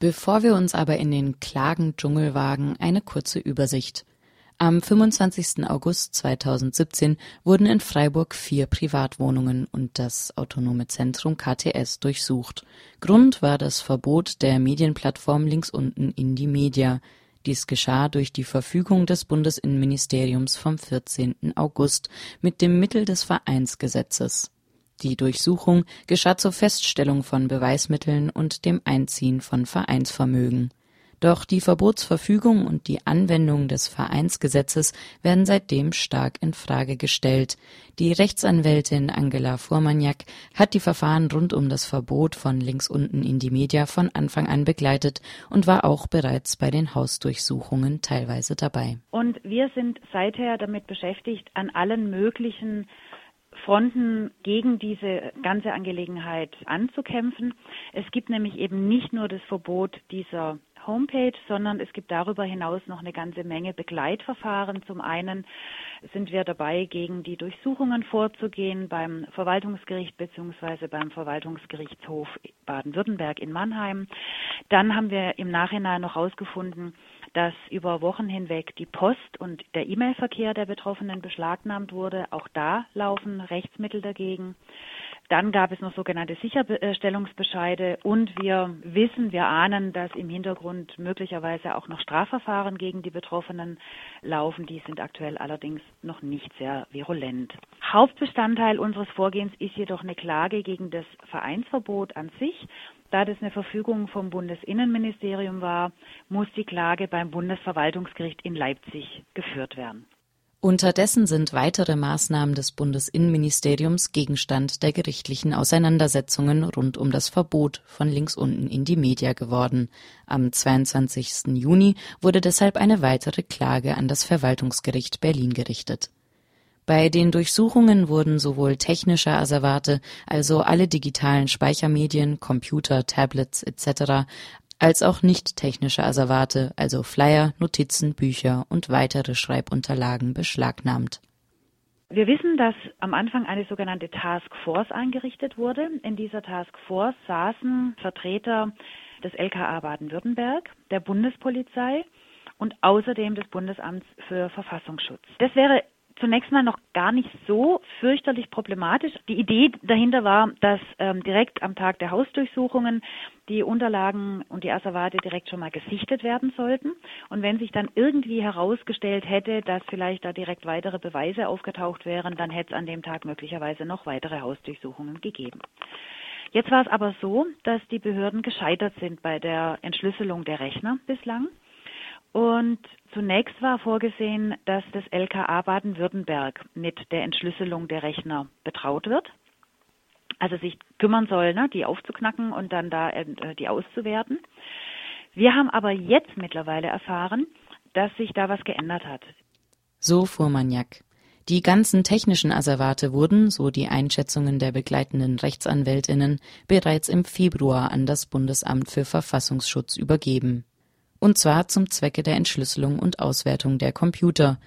Bevor wir uns aber in den Klagendschungel wagen, eine kurze Übersicht. Am 25. August 2017 wurden in Freiburg vier Privatwohnungen und das autonome Zentrum KTS durchsucht. Grund war das Verbot der Medienplattform links unten in die Media. Dies geschah durch die Verfügung des Bundesinnenministeriums vom 14. August mit dem Mittel des Vereinsgesetzes. Die Durchsuchung geschah zur Feststellung von Beweismitteln und dem Einziehen von Vereinsvermögen. Doch die Verbotsverfügung und die Anwendung des Vereinsgesetzes werden seitdem stark in Frage gestellt. Die Rechtsanwältin Angela Fuhrmaniak hat die Verfahren rund um das Verbot von links unten in die Media von Anfang an begleitet und war auch bereits bei den Hausdurchsuchungen teilweise dabei. Und wir sind seither damit beschäftigt, an allen möglichen Fronten gegen diese ganze Angelegenheit anzukämpfen. Es gibt nämlich eben nicht nur das Verbot dieser Homepage, sondern es gibt darüber hinaus noch eine ganze Menge Begleitverfahren. Zum einen sind wir dabei, gegen die Durchsuchungen vorzugehen beim Verwaltungsgericht bzw. beim Verwaltungsgerichtshof Baden-Württemberg in Mannheim. Dann haben wir im Nachhinein noch herausgefunden, dass über Wochen hinweg die Post und der E-Mail-Verkehr der Betroffenen beschlagnahmt wurde. Auch da laufen Rechtsmittel dagegen. Dann gab es noch sogenannte Sicherstellungsbescheide und wir wissen, wir ahnen, dass im Hintergrund möglicherweise auch noch Strafverfahren gegen die Betroffenen laufen. Die sind aktuell allerdings noch nicht sehr virulent. Hauptbestandteil unseres Vorgehens ist jedoch eine Klage gegen das Vereinsverbot an sich. Da das eine Verfügung vom Bundesinnenministerium war, muss die Klage beim Bundesverwaltungsgericht in Leipzig geführt werden. Unterdessen sind weitere Maßnahmen des Bundesinnenministeriums Gegenstand der gerichtlichen Auseinandersetzungen rund um das Verbot von links unten in die Media geworden. Am 22. Juni wurde deshalb eine weitere Klage an das Verwaltungsgericht Berlin gerichtet. Bei den Durchsuchungen wurden sowohl technische Asservate, also alle digitalen Speichermedien, Computer, Tablets etc., als auch nicht-technische Asservate, also Flyer, Notizen, Bücher und weitere Schreibunterlagen beschlagnahmt. Wir wissen, dass am Anfang eine sogenannte Task Force eingerichtet wurde. In dieser Task Force saßen Vertreter des LKA Baden-Württemberg, der Bundespolizei und außerdem des Bundesamts für Verfassungsschutz. Das wäre zunächst mal noch gar nicht so fürchterlich problematisch. Die Idee dahinter war, dass ähm, direkt am Tag der Hausdurchsuchungen die Unterlagen und die Asservate direkt schon mal gesichtet werden sollten. Und wenn sich dann irgendwie herausgestellt hätte, dass vielleicht da direkt weitere Beweise aufgetaucht wären, dann hätte es an dem Tag möglicherweise noch weitere Hausdurchsuchungen gegeben. Jetzt war es aber so, dass die Behörden gescheitert sind bei der Entschlüsselung der Rechner bislang. Und zunächst war vorgesehen, dass das LKA Baden-Württemberg mit der Entschlüsselung der Rechner betraut wird. Also sich kümmern soll, ne, die aufzuknacken und dann da äh, die auszuwerten. Wir haben aber jetzt mittlerweile erfahren, dass sich da was geändert hat. So fuhr Maniak. Die ganzen technischen Asservate wurden, so die Einschätzungen der begleitenden Rechtsanwältinnen, bereits im Februar an das Bundesamt für Verfassungsschutz übergeben und zwar zum Zwecke der Entschlüsselung und Auswertung der Computer.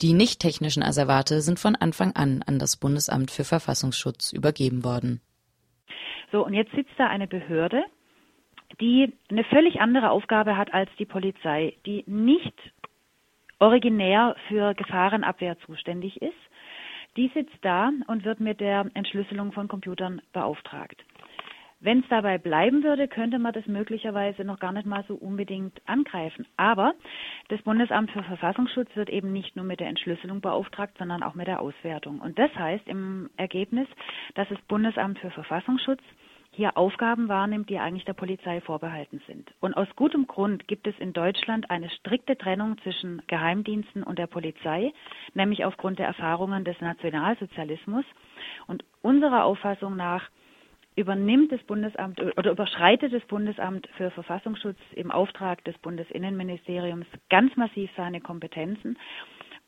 Die nicht-technischen Asservate sind von Anfang an an das Bundesamt für Verfassungsschutz übergeben worden. So, und jetzt sitzt da eine Behörde, die eine völlig andere Aufgabe hat als die Polizei, die nicht originär für Gefahrenabwehr zuständig ist. Die sitzt da und wird mit der Entschlüsselung von Computern beauftragt. Wenn es dabei bleiben würde, könnte man das möglicherweise noch gar nicht mal so unbedingt angreifen. Aber das Bundesamt für Verfassungsschutz wird eben nicht nur mit der Entschlüsselung beauftragt, sondern auch mit der Auswertung. Und das heißt im Ergebnis, dass das Bundesamt für Verfassungsschutz hier Aufgaben wahrnimmt, die eigentlich der Polizei vorbehalten sind. Und aus gutem Grund gibt es in Deutschland eine strikte Trennung zwischen Geheimdiensten und der Polizei, nämlich aufgrund der Erfahrungen des Nationalsozialismus. Und unserer Auffassung nach übernimmt das Bundesamt oder überschreitet das Bundesamt für Verfassungsschutz im Auftrag des Bundesinnenministeriums ganz massiv seine Kompetenzen.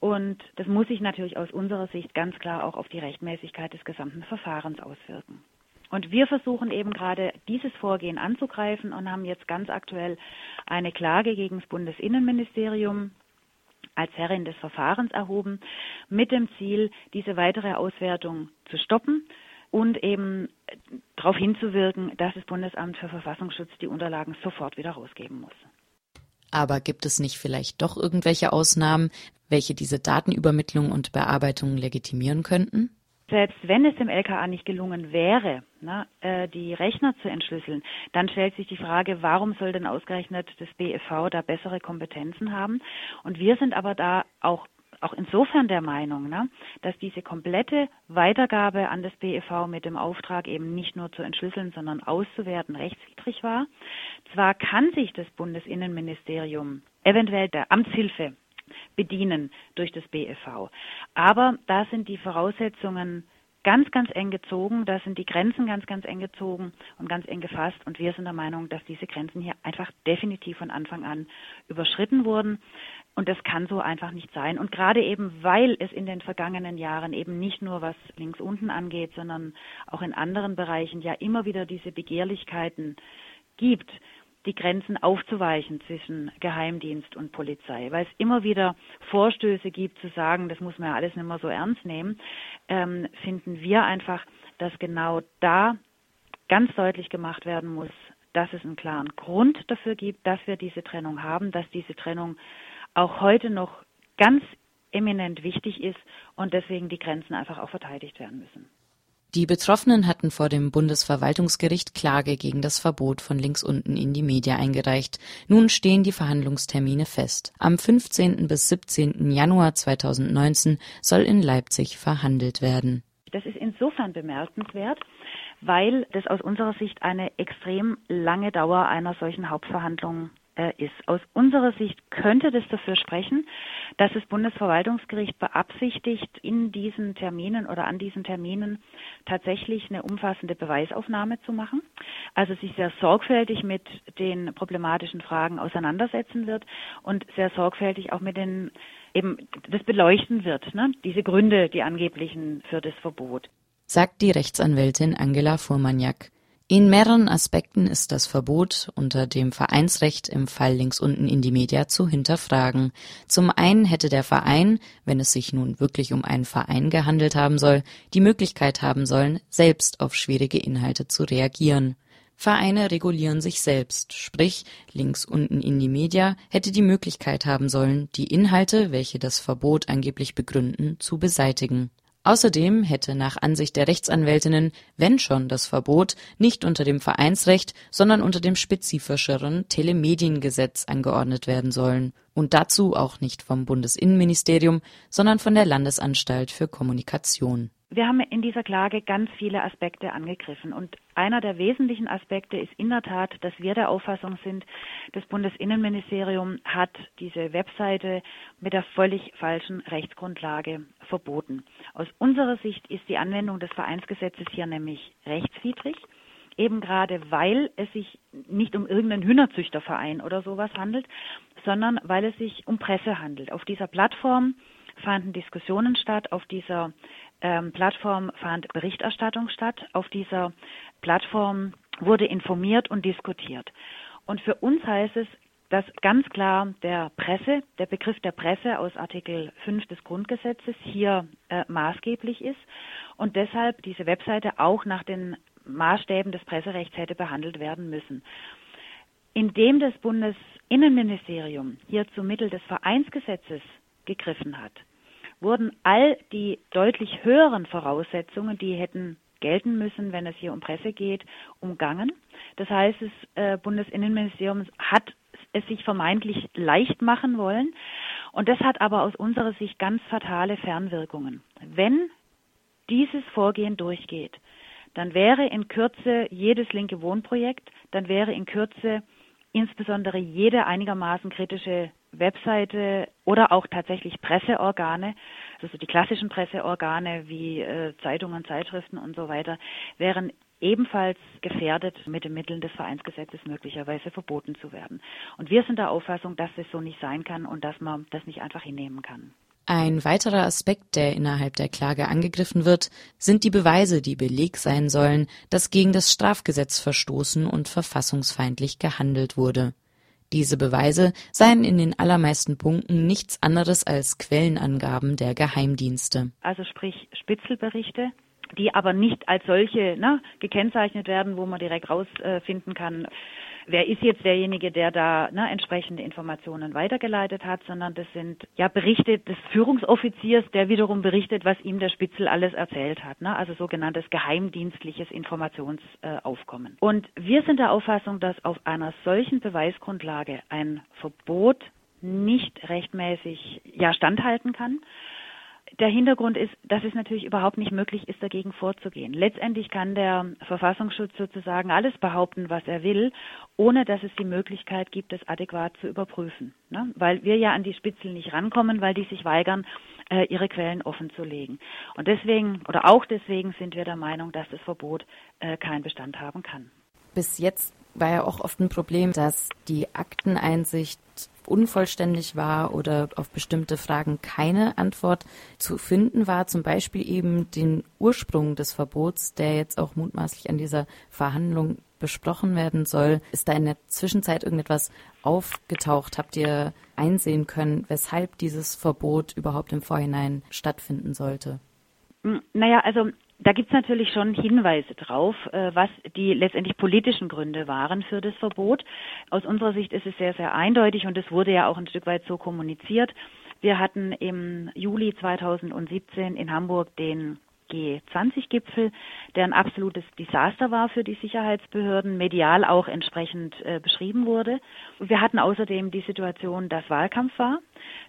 Und das muss sich natürlich aus unserer Sicht ganz klar auch auf die Rechtmäßigkeit des gesamten Verfahrens auswirken. Und wir versuchen eben gerade dieses Vorgehen anzugreifen und haben jetzt ganz aktuell eine Klage gegen das Bundesinnenministerium als Herrin des Verfahrens erhoben, mit dem Ziel, diese weitere Auswertung zu stoppen und eben darauf hinzuwirken, dass das Bundesamt für Verfassungsschutz die Unterlagen sofort wieder rausgeben muss. Aber gibt es nicht vielleicht doch irgendwelche Ausnahmen, welche diese Datenübermittlung und Bearbeitung legitimieren könnten? Selbst wenn es dem LKA nicht gelungen wäre, na, äh, die Rechner zu entschlüsseln, dann stellt sich die Frage, warum soll denn ausgerechnet das BEV da bessere Kompetenzen haben? Und wir sind aber da auch auch insofern der Meinung, ne, dass diese komplette Weitergabe an das BEV mit dem Auftrag eben nicht nur zu entschlüsseln, sondern auszuwerten rechtswidrig war. Zwar kann sich das Bundesinnenministerium eventuell der Amtshilfe bedienen durch das BEV, aber da sind die Voraussetzungen ganz, ganz eng gezogen. Da sind die Grenzen ganz, ganz eng gezogen und ganz eng gefasst. Und wir sind der Meinung, dass diese Grenzen hier einfach definitiv von Anfang an überschritten wurden. Und das kann so einfach nicht sein. Und gerade eben, weil es in den vergangenen Jahren eben nicht nur was links unten angeht, sondern auch in anderen Bereichen ja immer wieder diese Begehrlichkeiten gibt, die Grenzen aufzuweichen zwischen Geheimdienst und Polizei, weil es immer wieder Vorstöße gibt zu sagen, das muss man ja alles nicht mehr so ernst nehmen, ähm, finden wir einfach, dass genau da ganz deutlich gemacht werden muss, dass es einen klaren Grund dafür gibt, dass wir diese Trennung haben, dass diese Trennung auch heute noch ganz eminent wichtig ist und deswegen die Grenzen einfach auch verteidigt werden müssen. Die Betroffenen hatten vor dem Bundesverwaltungsgericht Klage gegen das Verbot von links unten in die Media eingereicht. Nun stehen die Verhandlungstermine fest. Am 15. bis 17. Januar 2019 soll in Leipzig verhandelt werden. Das ist insofern bemerkenswert, weil das aus unserer Sicht eine extrem lange Dauer einer solchen Hauptverhandlung ist. Aus unserer Sicht könnte das dafür sprechen, dass das Bundesverwaltungsgericht beabsichtigt, in diesen Terminen oder an diesen Terminen tatsächlich eine umfassende Beweisaufnahme zu machen, also sich sehr sorgfältig mit den problematischen Fragen auseinandersetzen wird und sehr sorgfältig auch mit den eben das beleuchten wird, ne? diese Gründe, die angeblichen für das Verbot. Sagt die Rechtsanwältin Angela Fuhrmaniak. In mehreren Aspekten ist das Verbot unter dem Vereinsrecht im Fall links unten in die Media zu hinterfragen. Zum einen hätte der Verein, wenn es sich nun wirklich um einen Verein gehandelt haben soll, die Möglichkeit haben sollen, selbst auf schwierige Inhalte zu reagieren. Vereine regulieren sich selbst, sprich links unten in die Media hätte die Möglichkeit haben sollen, die Inhalte, welche das Verbot angeblich begründen, zu beseitigen. Außerdem hätte nach Ansicht der Rechtsanwältinnen, wenn schon das Verbot, nicht unter dem Vereinsrecht, sondern unter dem spezifischeren Telemediengesetz angeordnet werden sollen und dazu auch nicht vom Bundesinnenministerium, sondern von der Landesanstalt für Kommunikation. Wir haben in dieser Klage ganz viele Aspekte angegriffen und einer der wesentlichen Aspekte ist in der Tat, dass wir der Auffassung sind, das Bundesinnenministerium hat diese Webseite mit der völlig falschen Rechtsgrundlage verboten. Aus unserer Sicht ist die Anwendung des Vereinsgesetzes hier nämlich rechtswidrig eben gerade weil es sich nicht um irgendeinen Hühnerzüchterverein oder sowas handelt, sondern weil es sich um Presse handelt. Auf dieser Plattform fanden Diskussionen statt, auf dieser ähm, Plattform fand Berichterstattung statt, auf dieser Plattform wurde informiert und diskutiert. Und für uns heißt es, dass ganz klar der Presse, der Begriff der Presse aus Artikel 5 des Grundgesetzes hier äh, maßgeblich ist und deshalb diese Webseite auch nach den Maßstäben des Presserechts hätte behandelt werden müssen. Indem das Bundesinnenministerium hier zu Mittel des Vereinsgesetzes gegriffen hat, wurden all die deutlich höheren Voraussetzungen, die hätten gelten müssen, wenn es hier um Presse geht, umgangen. Das heißt, das äh, Bundesinnenministerium hat es sich vermeintlich leicht machen wollen. Und das hat aber aus unserer Sicht ganz fatale Fernwirkungen. Wenn dieses Vorgehen durchgeht, dann wäre in Kürze jedes linke Wohnprojekt, dann wäre in Kürze insbesondere jede einigermaßen kritische Webseite oder auch tatsächlich Presseorgane, also die klassischen Presseorgane wie äh, Zeitungen, Zeitschriften und so weiter, wären ebenfalls gefährdet, mit den Mitteln des Vereinsgesetzes möglicherweise verboten zu werden. Und wir sind der Auffassung, dass es so nicht sein kann und dass man das nicht einfach hinnehmen kann. Ein weiterer Aspekt, der innerhalb der Klage angegriffen wird, sind die Beweise, die Beleg sein sollen, dass gegen das Strafgesetz verstoßen und verfassungsfeindlich gehandelt wurde. Diese Beweise seien in den allermeisten Punkten nichts anderes als Quellenangaben der Geheimdienste. Also sprich Spitzelberichte die aber nicht als solche ne, gekennzeichnet werden, wo man direkt rausfinden äh, kann, wer ist jetzt derjenige, der da ne, entsprechende Informationen weitergeleitet hat, sondern das sind ja Berichte des Führungsoffiziers, der wiederum berichtet, was ihm der Spitzel alles erzählt hat. Ne? Also sogenanntes geheimdienstliches Informationsaufkommen. Äh, Und wir sind der Auffassung, dass auf einer solchen Beweisgrundlage ein Verbot nicht rechtmäßig ja standhalten kann der Hintergrund ist, dass es natürlich überhaupt nicht möglich ist, dagegen vorzugehen. Letztendlich kann der Verfassungsschutz sozusagen alles behaupten, was er will, ohne dass es die Möglichkeit gibt, es adäquat zu überprüfen. Ne? Weil wir ja an die Spitzel nicht rankommen, weil die sich weigern, äh, ihre Quellen offen zu legen. Und deswegen oder auch deswegen sind wir der Meinung, dass das Verbot äh, keinen Bestand haben kann. Bis jetzt war ja auch oft ein Problem, dass die Akteneinsicht unvollständig war oder auf bestimmte Fragen keine Antwort zu finden war. Zum Beispiel eben den Ursprung des Verbots, der jetzt auch mutmaßlich an dieser Verhandlung besprochen werden soll. Ist da in der Zwischenzeit irgendetwas aufgetaucht? Habt ihr einsehen können, weshalb dieses Verbot überhaupt im Vorhinein stattfinden sollte? Hm, naja, also da gibt es natürlich schon Hinweise drauf, äh, was die letztendlich politischen Gründe waren für das Verbot. Aus unserer Sicht ist es sehr, sehr eindeutig und es wurde ja auch ein Stück weit so kommuniziert. Wir hatten im Juli 2017 in Hamburg den G20-Gipfel, der ein absolutes Desaster war für die Sicherheitsbehörden, medial auch entsprechend äh, beschrieben wurde. Wir hatten außerdem die Situation, dass Wahlkampf war.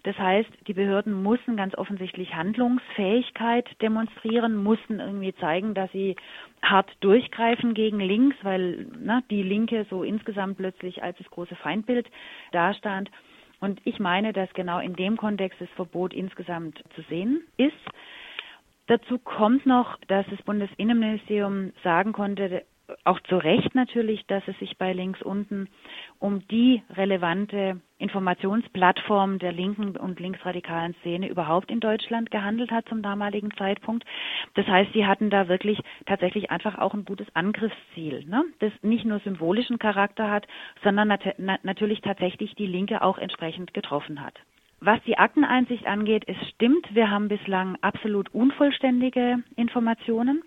Das heißt, die Behörden mussten ganz offensichtlich Handlungsfähigkeit demonstrieren, mussten irgendwie zeigen, dass sie hart durchgreifen gegen links, weil na, die Linke so insgesamt plötzlich als das große Feindbild dastand. Und ich meine, dass genau in dem Kontext das Verbot insgesamt zu sehen ist. Dazu kommt noch, dass das Bundesinnenministerium sagen konnte, auch zu Recht natürlich, dass es sich bei links unten um die relevante Informationsplattform der linken und linksradikalen Szene überhaupt in Deutschland gehandelt hat zum damaligen Zeitpunkt. Das heißt, sie hatten da wirklich tatsächlich einfach auch ein gutes Angriffsziel, ne? das nicht nur symbolischen Charakter hat, sondern nat natürlich tatsächlich die Linke auch entsprechend getroffen hat. Was die Akteneinsicht angeht, es stimmt, wir haben bislang absolut unvollständige Informationen.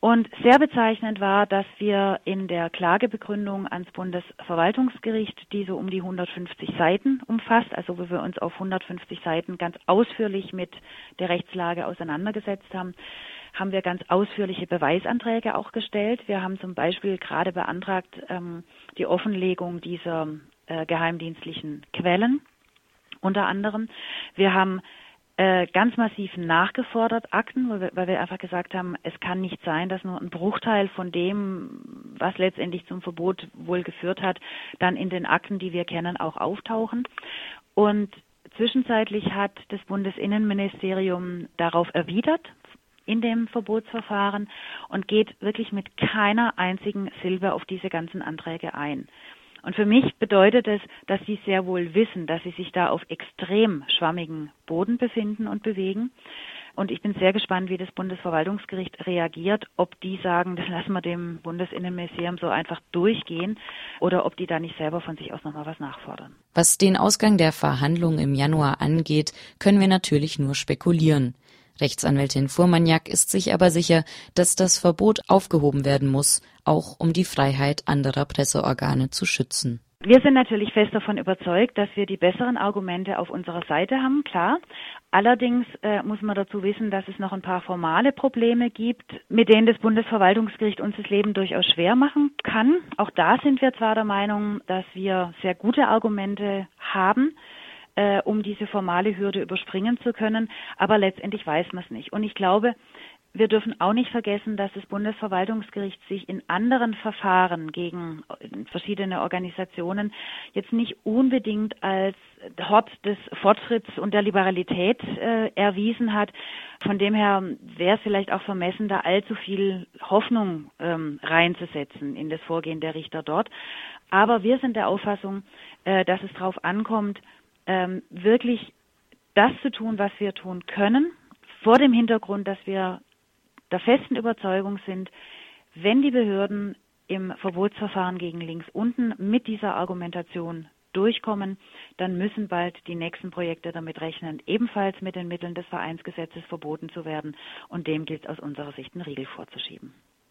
Und sehr bezeichnend war, dass wir in der Klagebegründung ans Bundesverwaltungsgericht, die so um die 150 Seiten umfasst, also wo wir uns auf 150 Seiten ganz ausführlich mit der Rechtslage auseinandergesetzt haben, haben wir ganz ausführliche Beweisanträge auch gestellt. Wir haben zum Beispiel gerade beantragt ähm, die Offenlegung dieser äh, geheimdienstlichen Quellen unter anderem. Wir haben äh, ganz massiv nachgefordert Akten, weil wir, weil wir einfach gesagt haben, es kann nicht sein, dass nur ein Bruchteil von dem, was letztendlich zum Verbot wohl geführt hat, dann in den Akten, die wir kennen, auch auftauchen. Und zwischenzeitlich hat das Bundesinnenministerium darauf erwidert, in dem Verbotsverfahren und geht wirklich mit keiner einzigen Silbe auf diese ganzen Anträge ein. Und für mich bedeutet es, dass sie sehr wohl wissen, dass sie sich da auf extrem schwammigen Boden befinden und bewegen. Und ich bin sehr gespannt, wie das Bundesverwaltungsgericht reagiert, ob die sagen, das lassen wir dem Bundesinnenministerium so einfach durchgehen oder ob die da nicht selber von sich aus nochmal was nachfordern. Was den Ausgang der Verhandlungen im Januar angeht, können wir natürlich nur spekulieren. Rechtsanwältin Fuhrmaniak ist sich aber sicher, dass das Verbot aufgehoben werden muss, auch um die Freiheit anderer Presseorgane zu schützen. Wir sind natürlich fest davon überzeugt, dass wir die besseren Argumente auf unserer Seite haben, klar. Allerdings äh, muss man dazu wissen, dass es noch ein paar formale Probleme gibt, mit denen das Bundesverwaltungsgericht uns das Leben durchaus schwer machen kann. Auch da sind wir zwar der Meinung, dass wir sehr gute Argumente haben, äh, um diese formale Hürde überspringen zu können. Aber letztendlich weiß man es nicht. Und ich glaube, wir dürfen auch nicht vergessen, dass das Bundesverwaltungsgericht sich in anderen Verfahren gegen verschiedene Organisationen jetzt nicht unbedingt als Hort des Fortschritts und der Liberalität äh, erwiesen hat. Von dem her wäre es vielleicht auch vermessen, da allzu viel Hoffnung ähm, reinzusetzen in das Vorgehen der Richter dort. Aber wir sind der Auffassung, äh, dass es darauf ankommt, ähm, wirklich das zu tun, was wir tun können, vor dem Hintergrund, dass wir der festen Überzeugung sind, wenn die Behörden im Verbotsverfahren gegen links unten mit dieser Argumentation durchkommen, dann müssen bald die nächsten Projekte damit rechnen, ebenfalls mit den Mitteln des Vereinsgesetzes verboten zu werden. Und dem gilt aus unserer Sicht einen Riegel vorzuschieben.